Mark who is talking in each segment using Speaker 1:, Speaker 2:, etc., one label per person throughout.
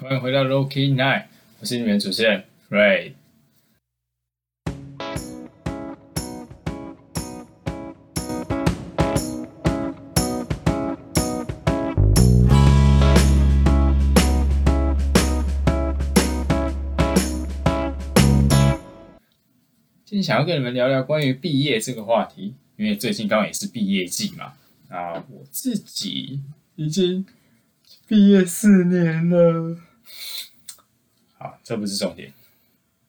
Speaker 1: 欢迎回到 Loki Night，我是你们主持人 Ray。今天想要跟你们聊聊关于毕业这个话题，因为最近刚好也是毕业季嘛。啊，我自己已经毕业四年了。好，这不是重点。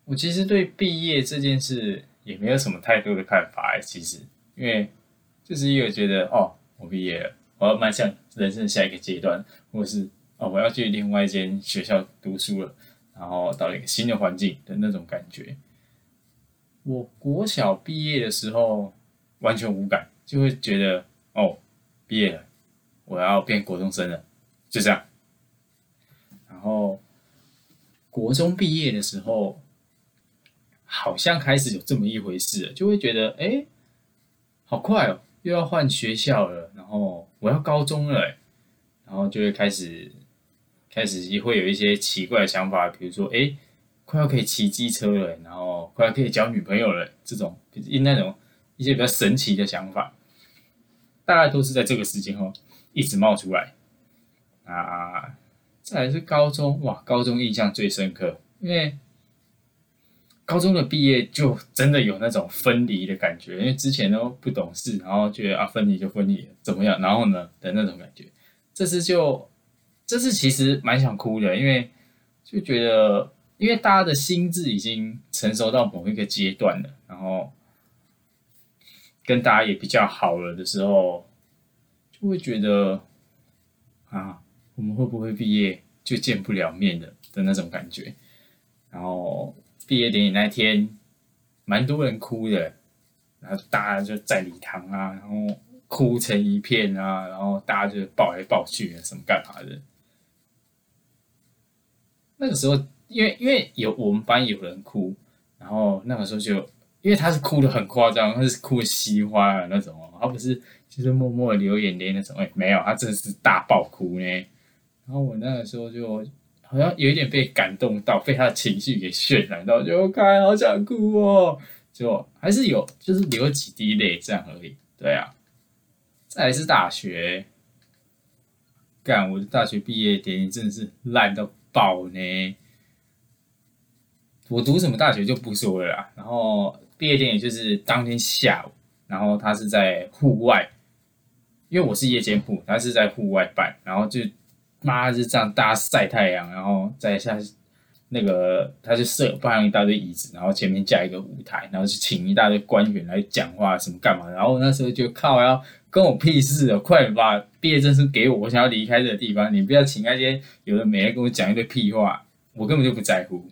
Speaker 1: 我其实对毕业这件事也没有什么太多的看法哎，其实，因为就是因为觉得哦，我毕业了，我要迈向人生下一个阶段，或是哦，我要去另外一间学校读书了，然后到了一个新的环境的那种感觉。我国小毕业的时候完全无感，就会觉得哦，毕业了，我要变国中生了，就这样。然后国中毕业的时候，好像开始有这么一回事，就会觉得哎，好快哦，又要换学校了，然后我要高中了，然后就会开始开始会有一些奇怪的想法，比如说哎。快要可以骑机车了，然后快要可以交女朋友了，这种因那种一些比较神奇的想法，大概都是在这个时间哦一直冒出来啊。再来是高中，哇，高中印象最深刻，因为高中的毕业就真的有那种分离的感觉，因为之前都不懂事，然后觉得啊分离就分离，怎么样，然后呢的那种感觉。这次就这次其实蛮想哭的，因为就觉得。因为大家的心智已经成熟到某一个阶段了，然后跟大家也比较好了的时候，就会觉得啊，我们会不会毕业就见不了面的的那种感觉。然后毕业典礼那天，蛮多人哭的，然后大家就在礼堂啊，然后哭成一片啊，然后大家就抱来抱去啊，什么干嘛的。那个时候。因为因为有我们班有人哭，然后那个时候就因为他是哭的很夸张，他是哭的稀花的那种哦，他不是就是默默的流眼泪那种，哎，没有，他真的是大爆哭呢。然后我那个时候就好像有一点被感动到，被他的情绪给渲染到，就看好想哭哦，就还是有就是流几滴泪这样而已。对啊，再来是大学，干我的大学毕业典礼真的是烂到爆呢。我读什么大学就不说了啦。然后毕业典礼就是当天下午，然后他是在户外，因为我是夜间部，他是在户外办，然后就妈就这样大家晒太阳，然后在下那个他就设放一大堆椅子，然后前面架一个舞台，然后就请一大堆官员来讲话什么干嘛。然后那时候就靠要跟我屁事哦，快点把毕业证书给我，我想要离开这个地方，你不要请那些有的没的跟我讲一堆屁话，我根本就不在乎。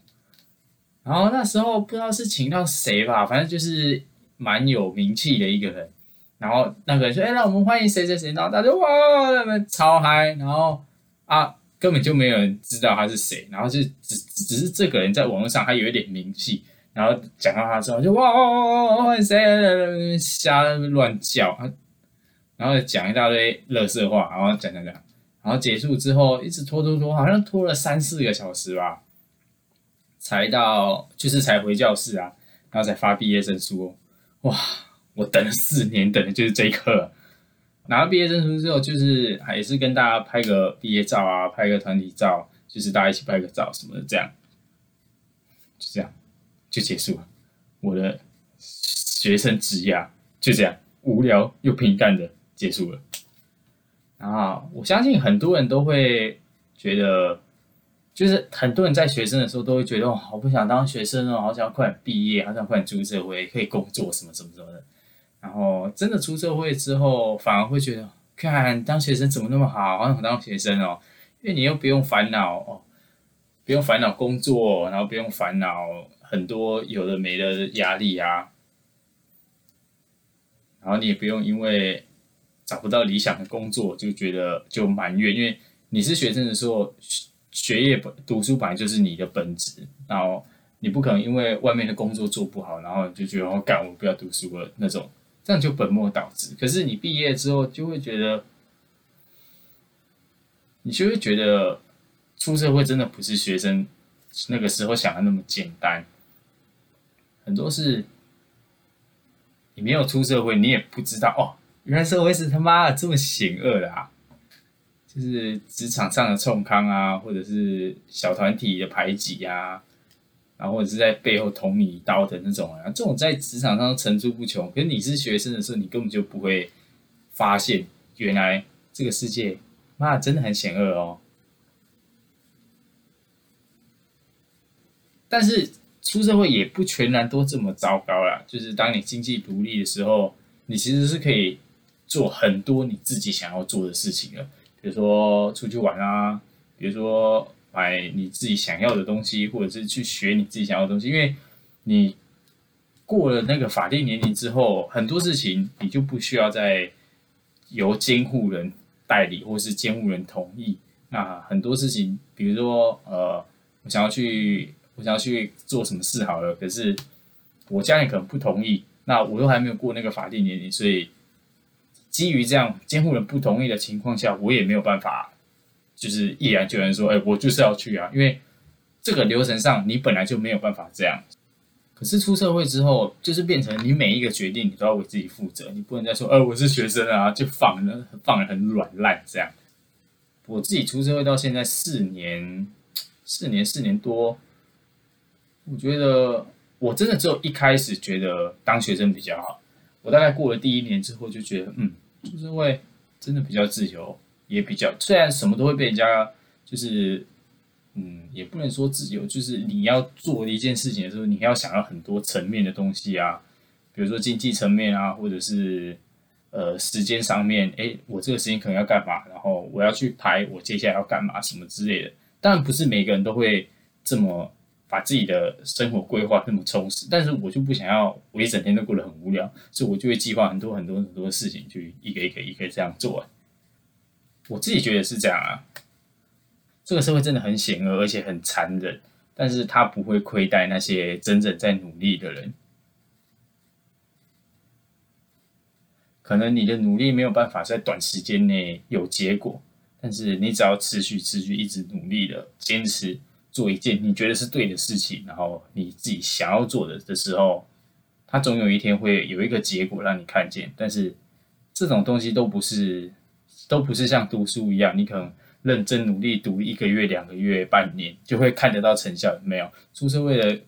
Speaker 1: 然后那时候不知道是请到谁吧，反正就是蛮有名气的一个人。然后那个人说：“哎，那我们欢迎谁谁谁。”然后大家哇，那边超嗨。然后啊，根本就没有人知道他是谁。然后就只只是这个人在网络上还有一点名气。然后讲到他之后，就哇哇哇，欢迎谁？瞎乱叫。然后讲一大堆乐色话，然后讲讲讲。然后结束之后，一直拖拖拖，好像拖了三四个小时吧。才到，就是才回教室啊，然后才发毕业证书。哇，我等了四年，等的就是这一刻。拿到毕业证书之后，就是还是跟大家拍个毕业照啊，拍个团体照，就是大家一起拍个照什么的，这样，就这样就结束了。我的学生职涯就这样无聊又平淡的结束了。然后我相信很多人都会觉得。就是很多人在学生的时候都会觉得，哦，好不想当学生哦，好想快点毕业，好想快点出社会，可以工作什么什么什么的。然后真的出社会之后，反而会觉得，看当学生怎么那么好，好想当学生哦，因为你又不用烦恼哦，不用烦恼工作，然后不用烦恼很多有的没的压力啊，然后你也不用因为找不到理想的工作就觉得就埋怨，因为你是学生的时候。学业本读书本来就是你的本职，然后你不可能因为外面的工作做不好，然后就觉得我干我不要读书了那种，这样就本末倒置。可是你毕业之后就会觉得，你就会觉得出社会真的不是学生那个时候想的那么简单，很多是，你没有出社会，你也不知道哦，原来社会是他妈的这么险恶的啊！就是职场上的冲康啊，或者是小团体的排挤啊，然后或者是在背后捅你一刀的那种啊，这种在职场上层出不穷。可是你是学生的时候，你根本就不会发现，原来这个世界，妈真的很险恶哦。但是出社会也不全然都这么糟糕啦，就是当你经济独立的时候，你其实是可以做很多你自己想要做的事情的。比如说出去玩啊，比如说买你自己想要的东西，或者是去学你自己想要的东西。因为你过了那个法定年龄之后，很多事情你就不需要再由监护人代理，或是监护人同意。那很多事情，比如说呃，我想要去，我想要去做什么事好了，可是我家人可能不同意，那我又还没有过那个法定年龄，所以。基于这样监护人不同意的情况下，我也没有办法，就是毅然决然说，哎，我就是要去啊，因为这个流程上你本来就没有办法这样。可是出社会之后，就是变成你每一个决定你都要为自己负责，你不能再说，呃，我是学生啊，就放了放了很软烂这样。我自己出社会到现在四年，四年四年多，我觉得我真的只有一开始觉得当学生比较好，我大概过了第一年之后就觉得，嗯。出社会真的比较自由，也比较虽然什么都会被人家就是，嗯，也不能说自由，就是你要做一件事情的时候，你要想要很多层面的东西啊，比如说经济层面啊，或者是呃时间上面，哎，我这个时间可能要干嘛，然后我要去排，我接下来要干嘛什么之类的。当然不是每个人都会这么。把自己的生活规划那么充实，但是我就不想要，我一整天都过得很无聊，所以我就会计划很多很多很多事情，去一个一个一个这样做。我自己觉得是这样啊。这个社会真的很险恶，而且很残忍，但是他不会亏待那些真正在努力的人。可能你的努力没有办法在短时间内有结果，但是你只要持续持续一直努力的坚持。做一件你觉得是对的事情，然后你自己想要做的的时候，它总有一天会有一个结果让你看见。但是这种东西都不是，都不是像读书一样，你可能认真努力读一个月、两个月、半年就会看得到成效。没有出社会的，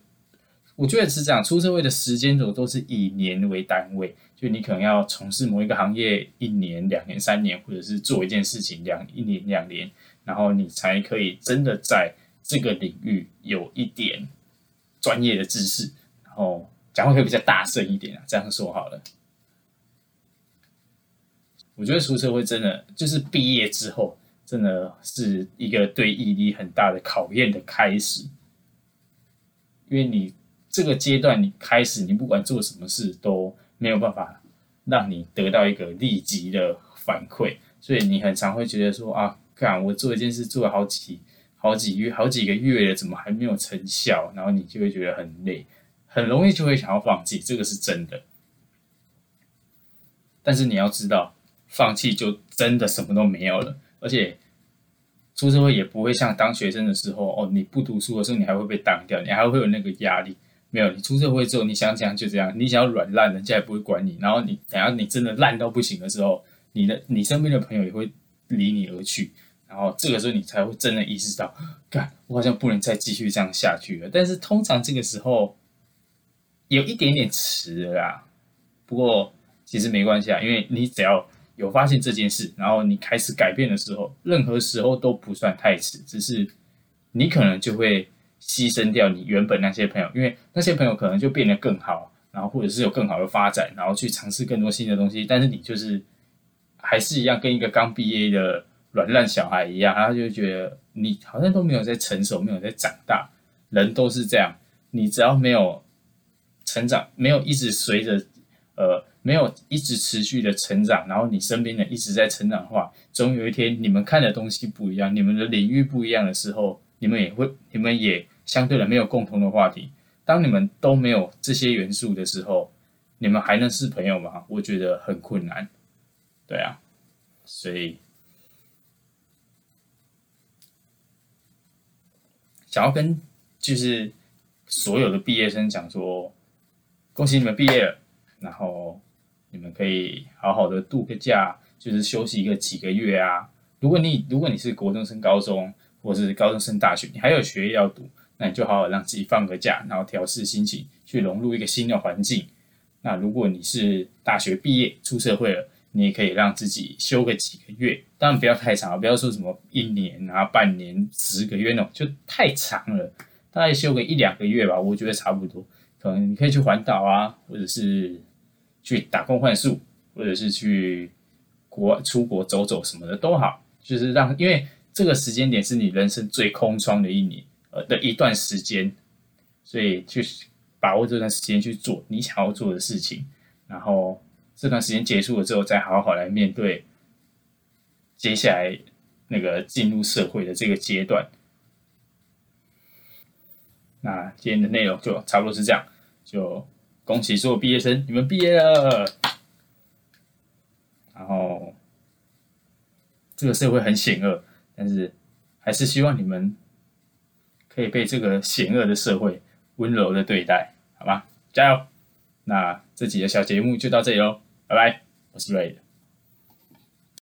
Speaker 1: 我觉得是这样，出社会的时间轴都是以年为单位，就你可能要从事某一个行业一年、两年、三年，或者是做一件事情两一年、两年，然后你才可以真的在。这个领域有一点专业的知识，然后讲话可以比较大声一点啊，这样说好了。我觉得出社会真的就是毕业之后，真的是一个对毅力很大的考验的开始。因为你这个阶段你开始，你不管做什么事都没有办法让你得到一个立即的反馈，所以你很常会觉得说啊，看我做一件事做了好几。好几月、好几个月了，怎么还没有成效？然后你就会觉得很累，很容易就会想要放弃，这个是真的。但是你要知道，放弃就真的什么都没有了。而且出社会也不会像当学生的时候，哦，你不读书的时候，你还会被当掉，你还会有那个压力。没有，你出社会之后，你想想就这样，你想要软烂，人家也不会管你。然后你等下你真的烂到不行的时候，你的你身边的朋友也会离你而去。然后这个时候你才会真的意识到，干，我好像不能再继续这样下去了。但是通常这个时候有一点点迟了啦。不过其实没关系啊，因为你只要有发现这件事，然后你开始改变的时候，任何时候都不算太迟。只是你可能就会牺牲掉你原本那些朋友，因为那些朋友可能就变得更好，然后或者是有更好的发展，然后去尝试更多新的东西。但是你就是还是一样跟一个刚毕业的。软烂小孩一样，然后就觉得你好像都没有在成熟，没有在长大。人都是这样，你只要没有成长，没有一直随着呃，没有一直持续的成长，然后你身边人一直在成长的话，总有一天你们看的东西不一样，你们的领域不一样的时候，你们也会，你们也相对的没有共同的话题。当你们都没有这些元素的时候，你们还能是朋友吗？我觉得很困难。对啊，所以。想要跟就是所有的毕业生讲说，恭喜你们毕业了，然后你们可以好好的度个假，就是休息一个几个月啊。如果你如果你是国中升高中，或是高中升大学，你还有学业要读，那你就好好让自己放个假，然后调试心情，去融入一个新的环境。那如果你是大学毕业出社会了，你也可以让自己休个几个月，当然不要太长，不要说什么一年啊、半年、十个月那种，就太长了。大概休个一两个月吧，我觉得差不多。可能你可以去环岛啊，或者是去打工换宿，或者是去国出国走走什么的都好。就是让，因为这个时间点是你人生最空窗的一年，呃的一段时间，所以去把握这段时间去做你想要做的事情，然后。这段时间结束了之后，再好好来面对接下来那个进入社会的这个阶段。那今天的内容就差不多是这样，就恭喜所有毕业生，你们毕业了。然后这个社会很险恶，但是还是希望你们可以被这个险恶的社会温柔的对待，好吗？加油！那这集的小节目就到这里喽。拜拜，我是 Ray。